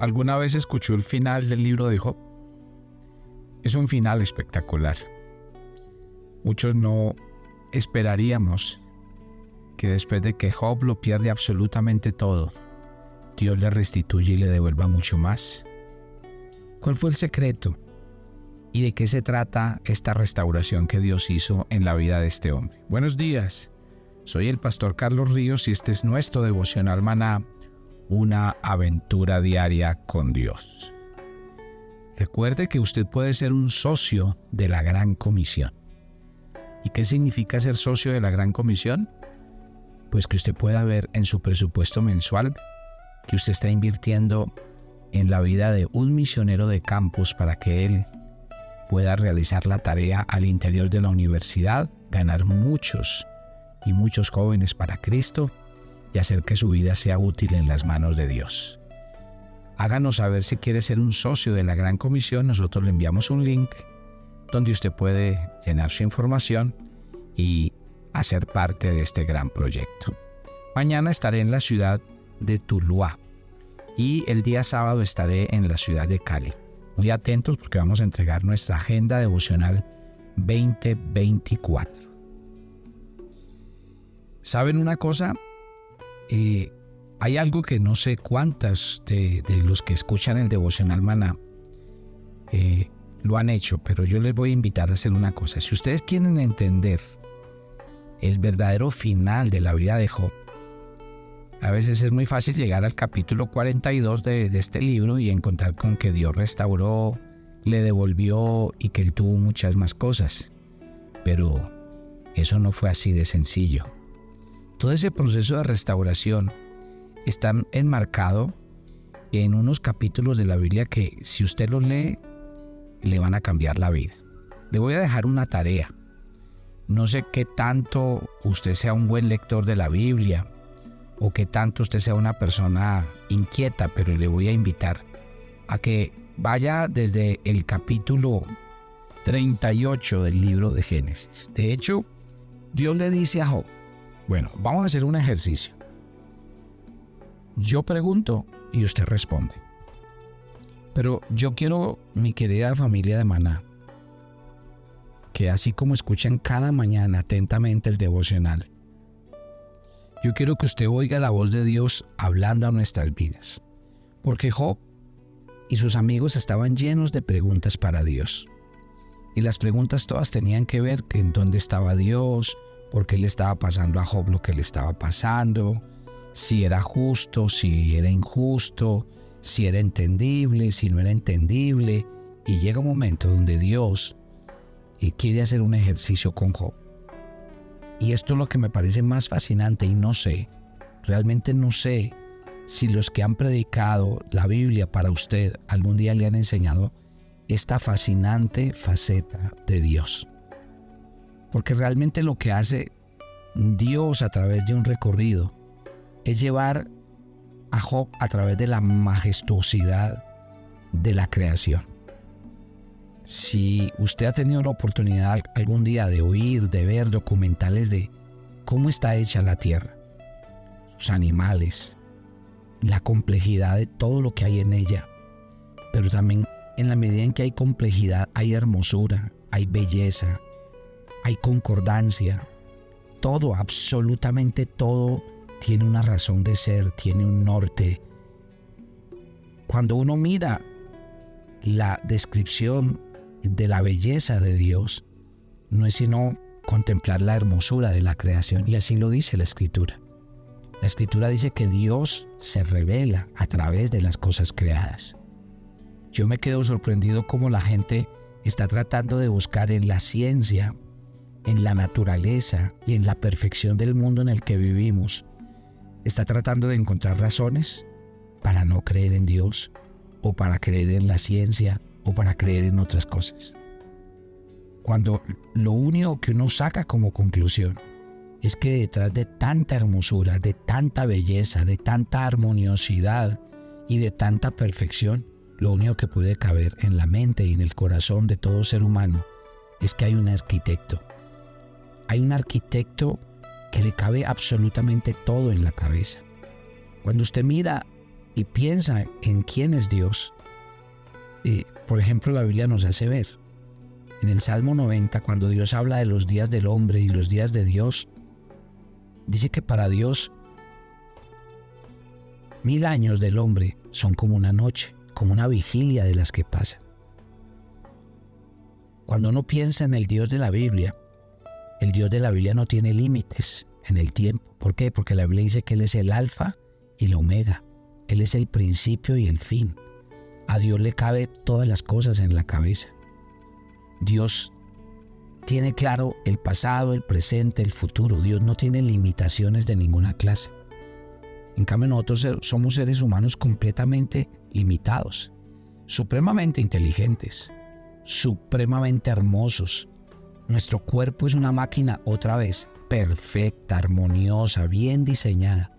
¿Alguna vez escuchó el final del libro de Job? Es un final espectacular. Muchos no esperaríamos que después de que Job lo pierde absolutamente todo, Dios le restituye y le devuelva mucho más. ¿Cuál fue el secreto? ¿Y de qué se trata esta restauración que Dios hizo en la vida de este hombre? Buenos días, soy el pastor Carlos Ríos y este es nuestro devocional maná, una aventura diaria con Dios. Recuerde que usted puede ser un socio de la Gran Comisión. ¿Y qué significa ser socio de la Gran Comisión? Pues que usted pueda ver en su presupuesto mensual que usted está invirtiendo en la vida de un misionero de campus para que él pueda realizar la tarea al interior de la universidad, ganar muchos y muchos jóvenes para Cristo y hacer que su vida sea útil en las manos de Dios. Háganos saber si quiere ser un socio de la Gran Comisión. Nosotros le enviamos un link donde usted puede llenar su información y hacer parte de este gran proyecto. Mañana estaré en la ciudad de Tuluá y el día sábado estaré en la ciudad de Cali. Muy atentos porque vamos a entregar nuestra agenda devocional 2024. ¿Saben una cosa? Eh, hay algo que no sé cuántas de, los que escuchan el devocional maná eh, lo han hecho, pero yo les voy a invitar a hacer una cosa. Si ustedes quieren entender el verdadero final de la vida de Job, a veces es muy fácil llegar al capítulo 42 de, de este libro y encontrar con que Dios restauró, le devolvió y que él tuvo muchas más cosas. Pero eso no fue así de sencillo. Todo ese proceso de restauración está enmarcado en unos capítulos de la Biblia que si usted los lee, le van a cambiar la vida. Le voy a dejar una tarea. No sé qué tanto usted sea un buen lector de la Biblia o qué tanto usted sea una persona inquieta, pero le voy a invitar a que vaya desde el capítulo 38 del libro de Génesis. De hecho, Dios le dice a Job, bueno, vamos a hacer un ejercicio. Yo pregunto y usted responde. Pero yo quiero, mi querida familia de Maná, que así como escuchan cada mañana atentamente el devocional, yo quiero que usted oiga la voz de Dios hablando a nuestras vidas. Porque Job y sus amigos estaban llenos de preguntas para Dios. Y las preguntas todas tenían que ver en dónde estaba Dios, por qué le estaba pasando a Job lo que le estaba pasando, si era justo, si era injusto, si era entendible, si no era entendible. Y llega un momento donde Dios eh, quiere hacer un ejercicio con Job. Y esto es lo que me parece más fascinante y no sé, realmente no sé si los que han predicado la Biblia para usted algún día le han enseñado esta fascinante faceta de Dios. Porque realmente lo que hace Dios a través de un recorrido es llevar a Job a través de la majestuosidad de la creación. Si usted ha tenido la oportunidad algún día de oír, de ver documentales de cómo está hecha la tierra, sus animales, la complejidad de todo lo que hay en ella, pero también en la medida en que hay complejidad hay hermosura, hay belleza, hay concordancia, todo, absolutamente todo tiene una razón de ser, tiene un norte. Cuando uno mira la descripción de la belleza de Dios, no es sino contemplar la hermosura de la creación. Y así lo dice la escritura. La escritura dice que Dios se revela a través de las cosas creadas. Yo me quedo sorprendido cómo la gente está tratando de buscar en la ciencia, en la naturaleza y en la perfección del mundo en el que vivimos, está tratando de encontrar razones para no creer en Dios o para creer en la ciencia o para creer en otras cosas. Cuando lo único que uno saca como conclusión es que detrás de tanta hermosura, de tanta belleza, de tanta armoniosidad y de tanta perfección, lo único que puede caber en la mente y en el corazón de todo ser humano es que hay un arquitecto. Hay un arquitecto que le cabe absolutamente todo en la cabeza. Cuando usted mira y piensa en quién es Dios, eh, por ejemplo, la Biblia nos hace ver en el Salmo 90, cuando Dios habla de los días del hombre y los días de Dios, dice que para Dios mil años del hombre son como una noche, como una vigilia de las que pasan. Cuando uno piensa en el Dios de la Biblia, el Dios de la Biblia no tiene límites en el tiempo. ¿Por qué? Porque la Biblia dice que Él es el alfa y la omega. Él es el principio y el fin. A Dios le cabe todas las cosas en la cabeza. Dios tiene claro el pasado, el presente, el futuro. Dios no tiene limitaciones de ninguna clase. En cambio nosotros somos seres humanos completamente limitados, supremamente inteligentes, supremamente hermosos. Nuestro cuerpo es una máquina otra vez perfecta, armoniosa, bien diseñada.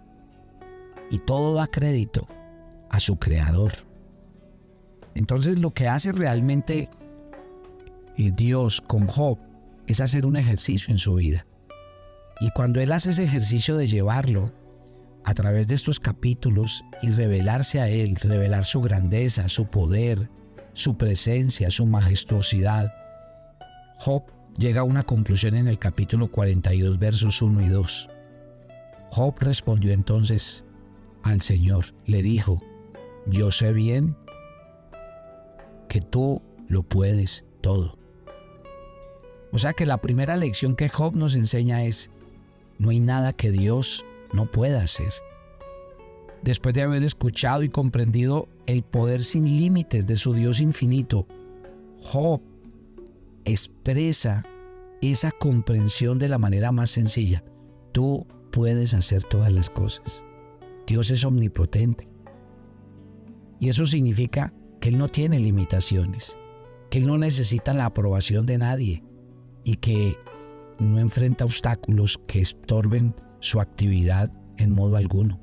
Y todo da crédito a su creador. Entonces lo que hace realmente eh, Dios con Job es hacer un ejercicio en su vida. Y cuando Él hace ese ejercicio de llevarlo a través de estos capítulos y revelarse a Él, revelar su grandeza, su poder, su presencia, su majestuosidad, Job llega a una conclusión en el capítulo 42 versos 1 y 2. Job respondió entonces al Señor, le dijo, yo sé bien que tú lo puedes todo. O sea que la primera lección que Job nos enseña es, no hay nada que Dios no pueda hacer. Después de haber escuchado y comprendido el poder sin límites de su Dios infinito, Job expresa esa comprensión de la manera más sencilla. Tú puedes hacer todas las cosas. Dios es omnipotente. Y eso significa que Él no tiene limitaciones, que Él no necesita la aprobación de nadie y que no enfrenta obstáculos que estorben su actividad en modo alguno,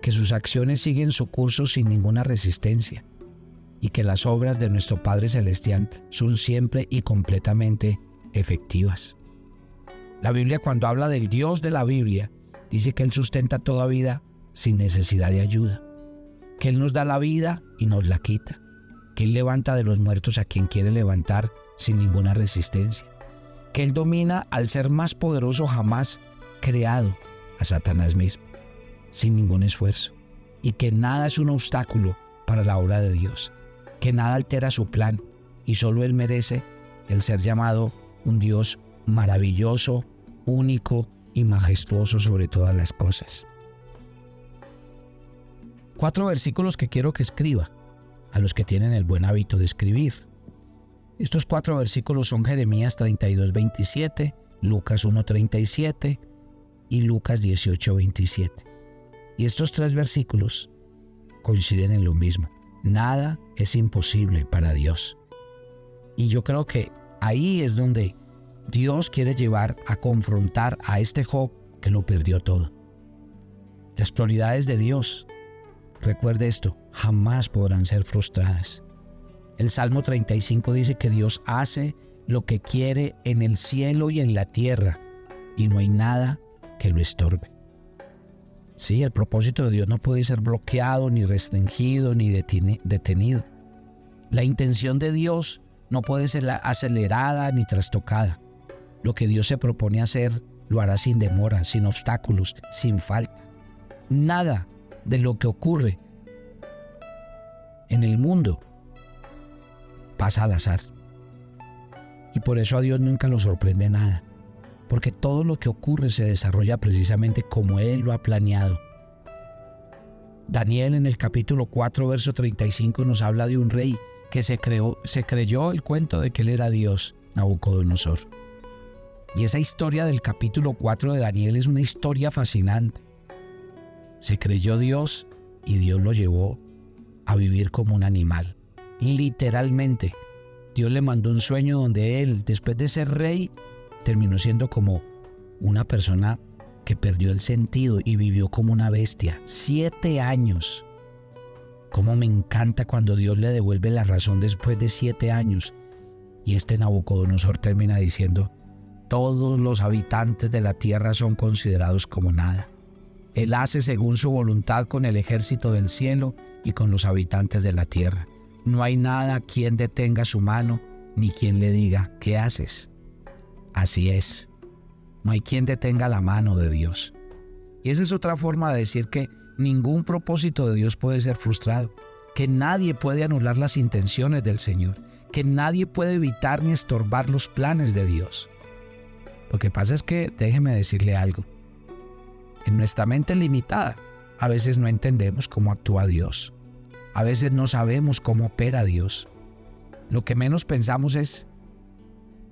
que sus acciones siguen su curso sin ninguna resistencia y que las obras de nuestro Padre Celestial son siempre y completamente efectivas. La Biblia cuando habla del Dios de la Biblia, dice que Él sustenta toda vida sin necesidad de ayuda que Él nos da la vida y nos la quita, que Él levanta de los muertos a quien quiere levantar sin ninguna resistencia, que Él domina al ser más poderoso jamás creado, a Satanás mismo, sin ningún esfuerzo, y que nada es un obstáculo para la obra de Dios, que nada altera su plan, y solo Él merece el ser llamado un Dios maravilloso, único y majestuoso sobre todas las cosas cuatro versículos que quiero que escriba a los que tienen el buen hábito de escribir. Estos cuatro versículos son Jeremías 32, 27, Lucas 1, 37 y Lucas 18, 27. Y estos tres versículos coinciden en lo mismo. Nada es imposible para Dios. Y yo creo que ahí es donde Dios quiere llevar a confrontar a este Job que lo perdió todo. Las prioridades de Dios Recuerde esto, jamás podrán ser frustradas. El Salmo 35 dice que Dios hace lo que quiere en el cielo y en la tierra, y no hay nada que lo estorbe. Sí, el propósito de Dios no puede ser bloqueado, ni restringido, ni detenido. La intención de Dios no puede ser acelerada ni trastocada. Lo que Dios se propone hacer lo hará sin demora, sin obstáculos, sin falta. Nada de lo que ocurre en el mundo pasa al azar. Y por eso a Dios nunca lo sorprende nada, porque todo lo que ocurre se desarrolla precisamente como Él lo ha planeado. Daniel en el capítulo 4, verso 35 nos habla de un rey que se, creó, se creyó el cuento de que él era Dios, Nabucodonosor. Y esa historia del capítulo 4 de Daniel es una historia fascinante. Se creyó Dios y Dios lo llevó a vivir como un animal. Literalmente, Dios le mandó un sueño donde él, después de ser rey, terminó siendo como una persona que perdió el sentido y vivió como una bestia. Siete años. Cómo me encanta cuando Dios le devuelve la razón después de siete años. Y este Nabucodonosor termina diciendo, todos los habitantes de la tierra son considerados como nada. Él hace según su voluntad con el ejército del cielo y con los habitantes de la tierra. No hay nada quien detenga su mano, ni quien le diga, ¿qué haces? Así es. No hay quien detenga la mano de Dios. Y esa es otra forma de decir que ningún propósito de Dios puede ser frustrado, que nadie puede anular las intenciones del Señor, que nadie puede evitar ni estorbar los planes de Dios. Lo que pasa es que, déjeme decirle algo, en nuestra mente limitada, a veces no entendemos cómo actúa Dios. A veces no sabemos cómo opera Dios. Lo que menos pensamos es,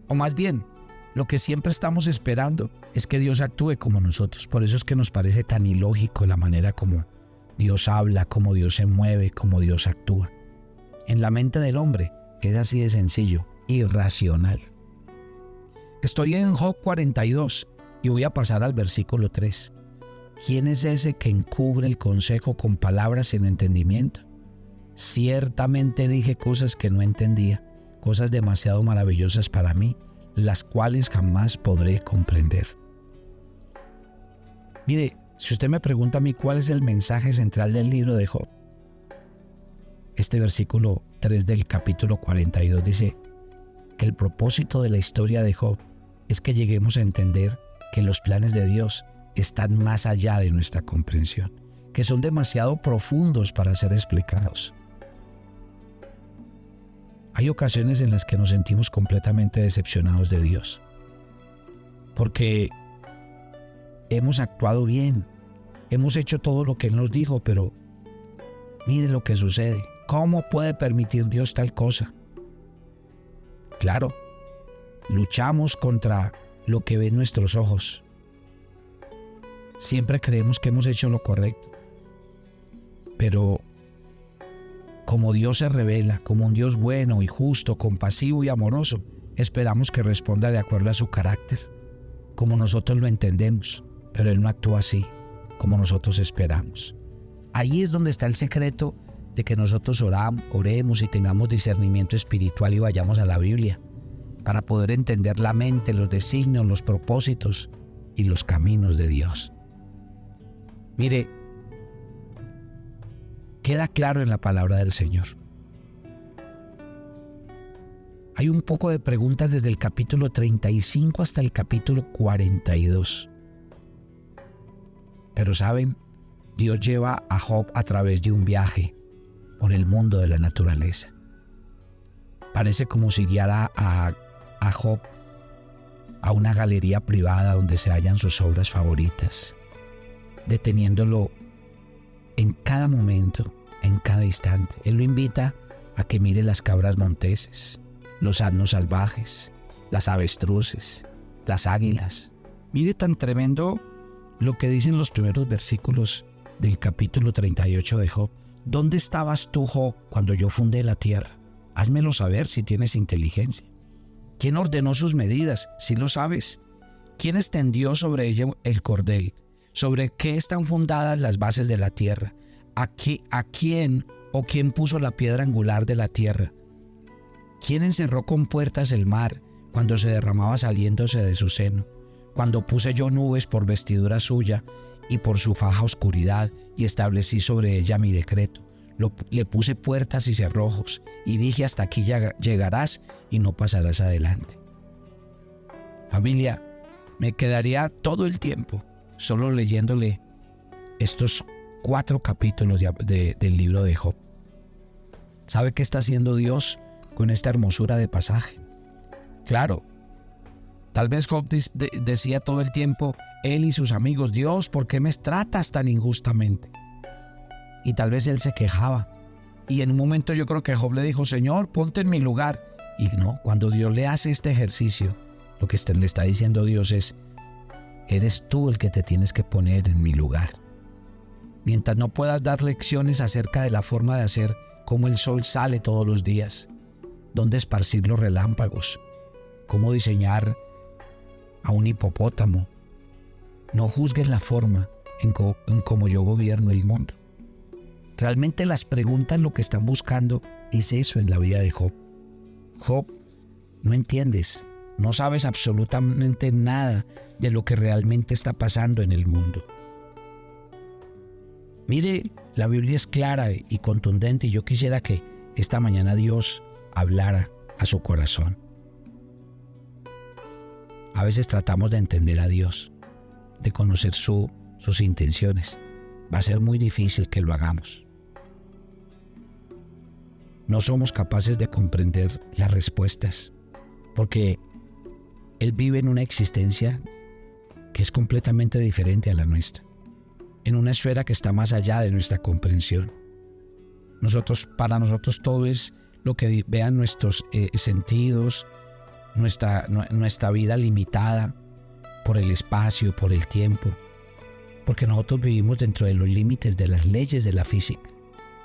o más bien, lo que siempre estamos esperando es que Dios actúe como nosotros. Por eso es que nos parece tan ilógico la manera como Dios habla, como Dios se mueve, como Dios actúa. En la mente del hombre es así de sencillo, irracional. Estoy en Job 42 y voy a pasar al versículo 3. ¿Quién es ese que encubre el consejo con palabras sin entendimiento? Ciertamente dije cosas que no entendía, cosas demasiado maravillosas para mí, las cuales jamás podré comprender. Mire, si usted me pregunta a mí cuál es el mensaje central del libro de Job, este versículo 3 del capítulo 42 dice que el propósito de la historia de Job es que lleguemos a entender que los planes de Dios están más allá de nuestra comprensión, que son demasiado profundos para ser explicados. Hay ocasiones en las que nos sentimos completamente decepcionados de Dios, porque hemos actuado bien, hemos hecho todo lo que Él nos dijo, pero mire lo que sucede. ¿Cómo puede permitir Dios tal cosa? Claro, luchamos contra lo que ven nuestros ojos, Siempre creemos que hemos hecho lo correcto. Pero como Dios se revela, como un Dios bueno y justo, compasivo y amoroso, esperamos que responda de acuerdo a su carácter, como nosotros lo entendemos, pero Él no actúa así, como nosotros esperamos. Ahí es donde está el secreto de que nosotros oramos, oremos y tengamos discernimiento espiritual y vayamos a la Biblia, para poder entender la mente, los designios, los propósitos y los caminos de Dios. Mire, queda claro en la palabra del Señor. Hay un poco de preguntas desde el capítulo 35 hasta el capítulo 42. Pero saben, Dios lleva a Job a través de un viaje por el mundo de la naturaleza. Parece como si guiara a, a Job a una galería privada donde se hallan sus obras favoritas deteniéndolo en cada momento, en cada instante. Él lo invita a que mire las cabras monteses, los asnos salvajes, las avestruces, las águilas. Mire tan tremendo lo que dicen los primeros versículos del capítulo 38 de Job. ¿Dónde estabas tú, Job, cuando yo fundé la tierra? Házmelo saber si tienes inteligencia. ¿Quién ordenó sus medidas? Si lo sabes. ¿Quién extendió sobre ella el cordel? Sobre qué están fundadas las bases de la tierra, a, a quién o quién puso la piedra angular de la tierra, quién encerró con puertas el mar cuando se derramaba saliéndose de su seno, cuando puse yo nubes por vestidura suya y por su faja oscuridad y establecí sobre ella mi decreto. le puse puertas y cerrojos y dije hasta aquí llegarás y no pasarás adelante. Familia, me quedaría todo el tiempo solo leyéndole estos cuatro capítulos del libro de Job. ¿Sabe qué está haciendo Dios con esta hermosura de pasaje? Claro, tal vez Job decía todo el tiempo, él y sus amigos, Dios, ¿por qué me tratas tan injustamente? Y tal vez él se quejaba. Y en un momento yo creo que Job le dijo, Señor, ponte en mi lugar. Y no, cuando Dios le hace este ejercicio, lo que le está diciendo Dios es, Eres tú el que te tienes que poner en mi lugar. Mientras no puedas dar lecciones acerca de la forma de hacer cómo el sol sale todos los días, dónde esparcir los relámpagos, cómo diseñar a un hipopótamo, no juzgues la forma en, cómo yo gobierno el mundo. Realmente las preguntas lo que están buscando es eso en la vida de Job. Job, no entiendes, no sabes absolutamente nada de lo que realmente está pasando en el mundo. Mire, la Biblia es clara y contundente y yo quisiera que esta mañana Dios hablara a su corazón. A veces tratamos de entender a Dios, de conocer su, sus intenciones. Va a ser muy difícil que lo hagamos. No somos capaces de comprender las respuestas, porque Él vive en una existencia que es completamente diferente a la nuestra, en una esfera que está más allá de nuestra comprensión. Nosotros, para nosotros todo es lo que vean nuestros eh, sentidos, nuestra, nuestra vida limitada por el espacio, por el tiempo, porque nosotros vivimos dentro de los límites de las leyes de la física.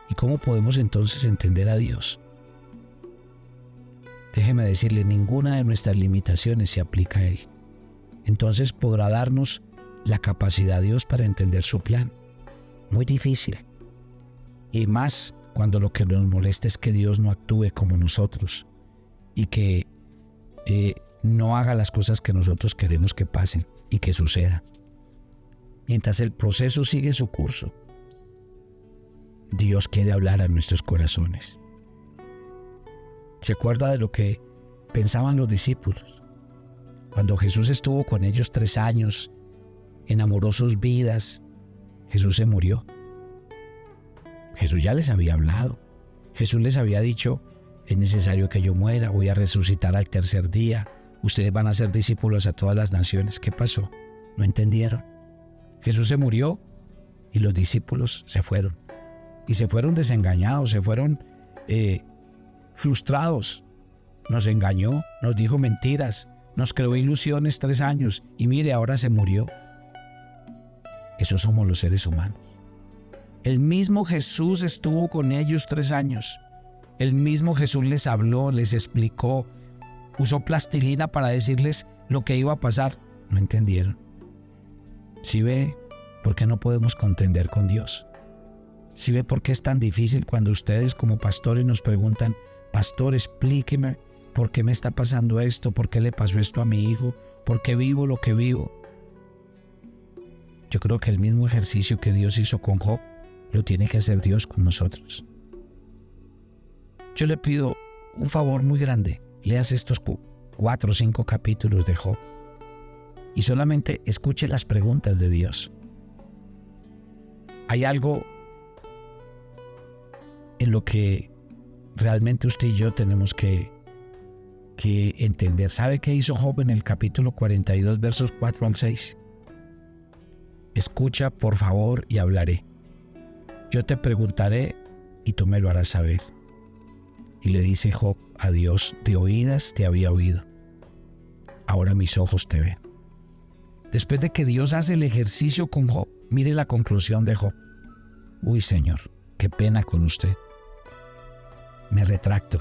¿Y cómo podemos entonces entender a Dios? Déjeme decirle, ninguna de nuestras limitaciones se aplica a Él. Entonces podrá darnos la capacidad de Dios para entender su plan. Muy difícil. Y más cuando lo que nos molesta es que Dios no actúe como nosotros y que eh, no haga las cosas que nosotros queremos que pasen y que suceda. Mientras el proceso sigue su curso, Dios quiere hablar a nuestros corazones. ¿Se acuerda de lo que pensaban los discípulos? Cuando Jesús estuvo con ellos tres años, enamoró sus vidas, Jesús se murió. Jesús ya les había hablado. Jesús les había dicho, es necesario que yo muera, voy a resucitar al tercer día, ustedes van a ser discípulos a todas las naciones. ¿Qué pasó? No entendieron. Jesús se murió y los discípulos se fueron. Y se fueron desengañados, se fueron eh, frustrados. Nos engañó, nos dijo mentiras, nos creó ilusiones tres años y mire, ahora se murió. Esos somos los seres humanos. El mismo Jesús estuvo con ellos tres años el mismo Jesús les habló, les explicó, usó plastilina para decirles lo que iba a pasar. No entendieron. Si ve por qué no podemos contender con Dios. Si ve por qué es tan difícil cuando ustedes como pastores nos preguntan, pastor, explíqueme por qué me está pasando esto, por qué le pasó esto a mi hijo, por qué vivo lo que vivo. Yo creo que el mismo ejercicio que Dios hizo con Job lo tiene que hacer Dios con nosotros. Yo le pido un favor muy grande. Leas estos cuatro o cinco capítulos de Job y solamente escuche las preguntas de Dios. Hay algo en lo que realmente usted y yo tenemos que, que entender. ¿Sabe qué hizo Job en el capítulo 42, versos 4 al 6? Escucha, por favor, y hablaré. Yo te preguntaré y tú me lo harás saber. Y le dice Job a Dios, de oídas te había oído, ahora mis ojos te ven. Después de que Dios hace el ejercicio con Job, mire la conclusión de Job. Uy Señor, qué pena con usted. Me retracto,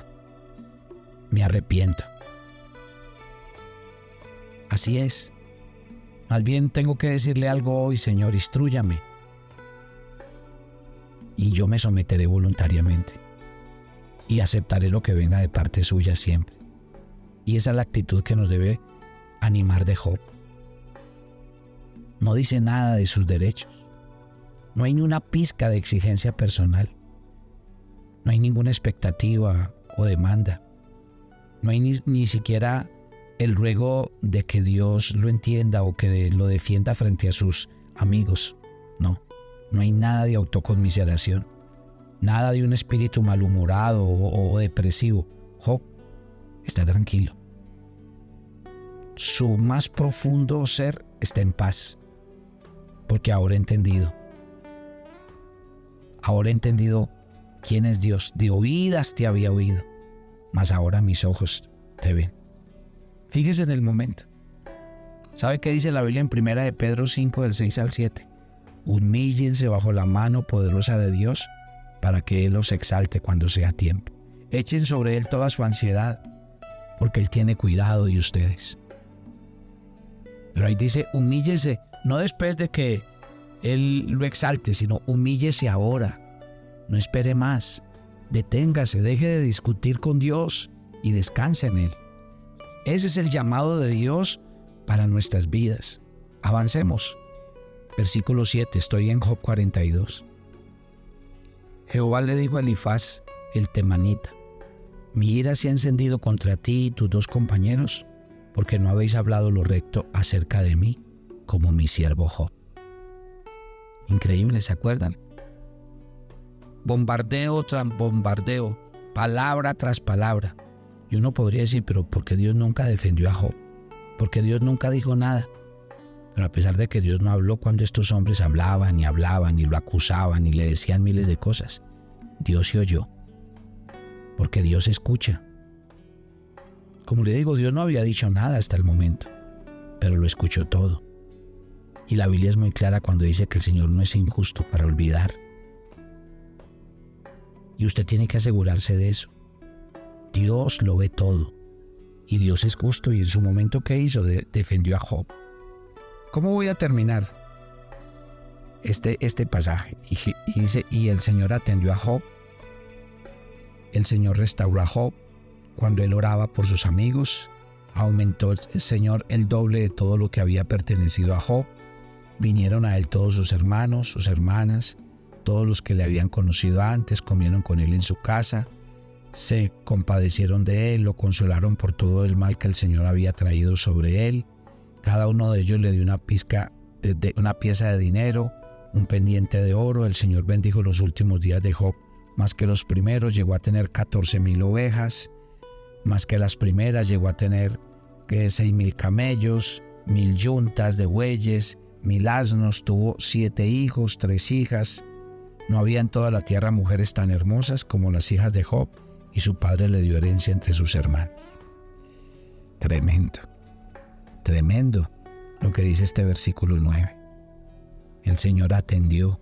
me arrepiento. Así es. Más bien tengo que decirle algo hoy, Señor, instruyame. Y yo me someteré voluntariamente y aceptaré lo que venga de parte suya siempre. Y esa es la actitud que nos debe animar de Job. No dice nada de sus derechos. No hay ni una pizca de exigencia personal. No hay ninguna expectativa o demanda. No hay ni, ni siquiera el ruego de que Dios lo entienda o que lo defienda frente a sus amigos. No, no hay nada de autoconmiseración. Nada de un espíritu malhumorado o, depresivo. Job está tranquilo. Su más profundo ser está en paz, porque ahora he entendido. Ahora he entendido quién es Dios. De oídas te había oído, mas ahora mis ojos te ven. Fíjese en el momento. ¿Sabe qué dice la Biblia en primera de Pedro 5 del 6 al 7? Humíllense bajo la mano poderosa de Dios para que Él los exalte cuando sea tiempo. Echen sobre Él toda su ansiedad, porque Él tiene cuidado de ustedes. Pero ahí dice, humíllese, no después de que Él lo exalte, sino humíllese ahora. No espere más. Deténgase, deje de discutir con Dios y descanse en Él. Ese es el llamado de Dios para nuestras vidas. Avancemos. Versículo 7, estoy en Job 42. Jehová le dijo a Elifaz, el temanita, mi ira se ha encendido contra ti y tus dos compañeros, porque no habéis hablado lo recto acerca de mí, como mi siervo Job. Increíble, ¿se acuerdan? Bombardeo tras bombardeo, palabra tras palabra. Y uno podría decir, pero ¿por qué Dios nunca defendió a Job? Porque Dios nunca dijo nada. Pero a pesar de que Dios no habló cuando estos hombres hablaban y hablaban y lo acusaban y le decían miles de cosas, Dios se oyó. Porque Dios escucha. Como le digo, Dios no había dicho nada hasta el momento, pero lo escuchó todo. Y la Biblia es muy clara cuando dice que el Señor no es injusto para olvidar. Y usted tiene que asegurarse de eso. Dios lo ve todo. Y Dios es justo y en su momento que hizo defendió a Job. ¿Cómo voy a terminar este, este pasaje? Y, dice, y el Señor atendió a Job. El Señor restauró a Job cuando él oraba por sus amigos. Aumentó el Señor el doble de todo lo que había pertenecido a Job. Vinieron a él todos sus hermanos, sus hermanas, todos los que le habían conocido antes, comieron con él en su casa, se compadecieron de él, lo consolaron por todo el mal que el Señor había traído sobre él. Cada uno de ellos le dio una, pizca, eh, de, una pieza de dinero, un pendiente de oro. El Señor bendijo los últimos días de Job más que los primeros. Llegó a tener 14 mil ovejas, más que las primeras. Llegó a tener seis mil camellos, mil yuntas de bueyes, mil asnos. Tuvo siete hijos, tres hijas. No había en toda la tierra mujeres tan hermosas como las hijas de Job, y su padre le dio herencia entre sus hermanos. Tremendo. Tremendo lo que dice este versículo 9. El Señor atendió.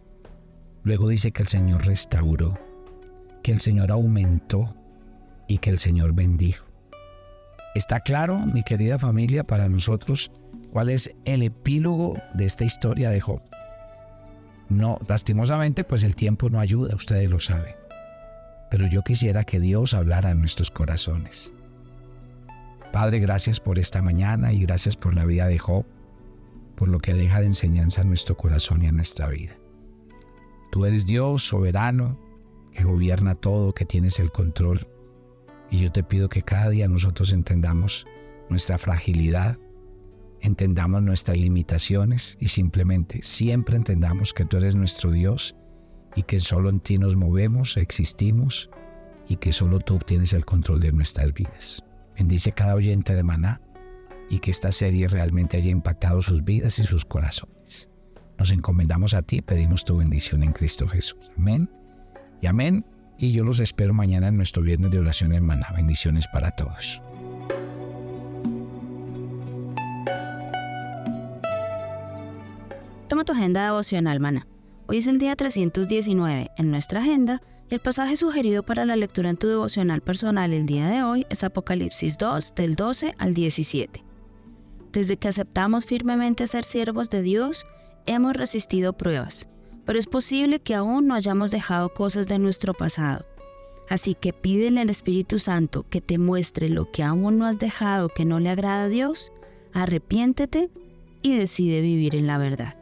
Luego dice que el Señor restauró, que el Señor aumentó y que el Señor bendijo. ¿Está claro, mi querida familia, para nosotros cuál es el epílogo de esta historia de Job? No, lastimosamente, pues el tiempo no ayuda, ustedes lo saben. Pero yo quisiera que Dios hablara en nuestros corazones. Padre, gracias por esta mañana y gracias por la vida de Job, por lo que deja de enseñanza a nuestro corazón y a nuestra vida. Tú eres Dios soberano, que gobierna todo, que tienes el control. Y yo te pido que cada día nosotros entendamos nuestra fragilidad, entendamos nuestras limitaciones y simplemente siempre entendamos que tú eres nuestro Dios y que solo en ti nos movemos, existimos y que solo tú tienes el control de nuestras vidas. Bendice cada oyente de Maná y que esta serie realmente haya impactado sus vidas y sus corazones. Nos encomendamos a ti y pedimos tu bendición en Cristo Jesús. Amén y amén. Y yo los espero mañana en nuestro viernes de oración en Maná. Bendiciones para todos. Tu agenda devocional, Maná. Hoy es el día 319 en nuestra agenda el pasaje sugerido para la lectura en tu devocional personal el día de hoy es Apocalipsis 2 del 12 al 17. Desde que aceptamos firmemente ser siervos de Dios, hemos resistido pruebas, pero es posible que aún no hayamos dejado cosas de nuestro pasado. Así que pídele al Espíritu Santo que te muestre lo que aún no has dejado que no le agrada a Dios, arrepiéntete y decide vivir en la verdad.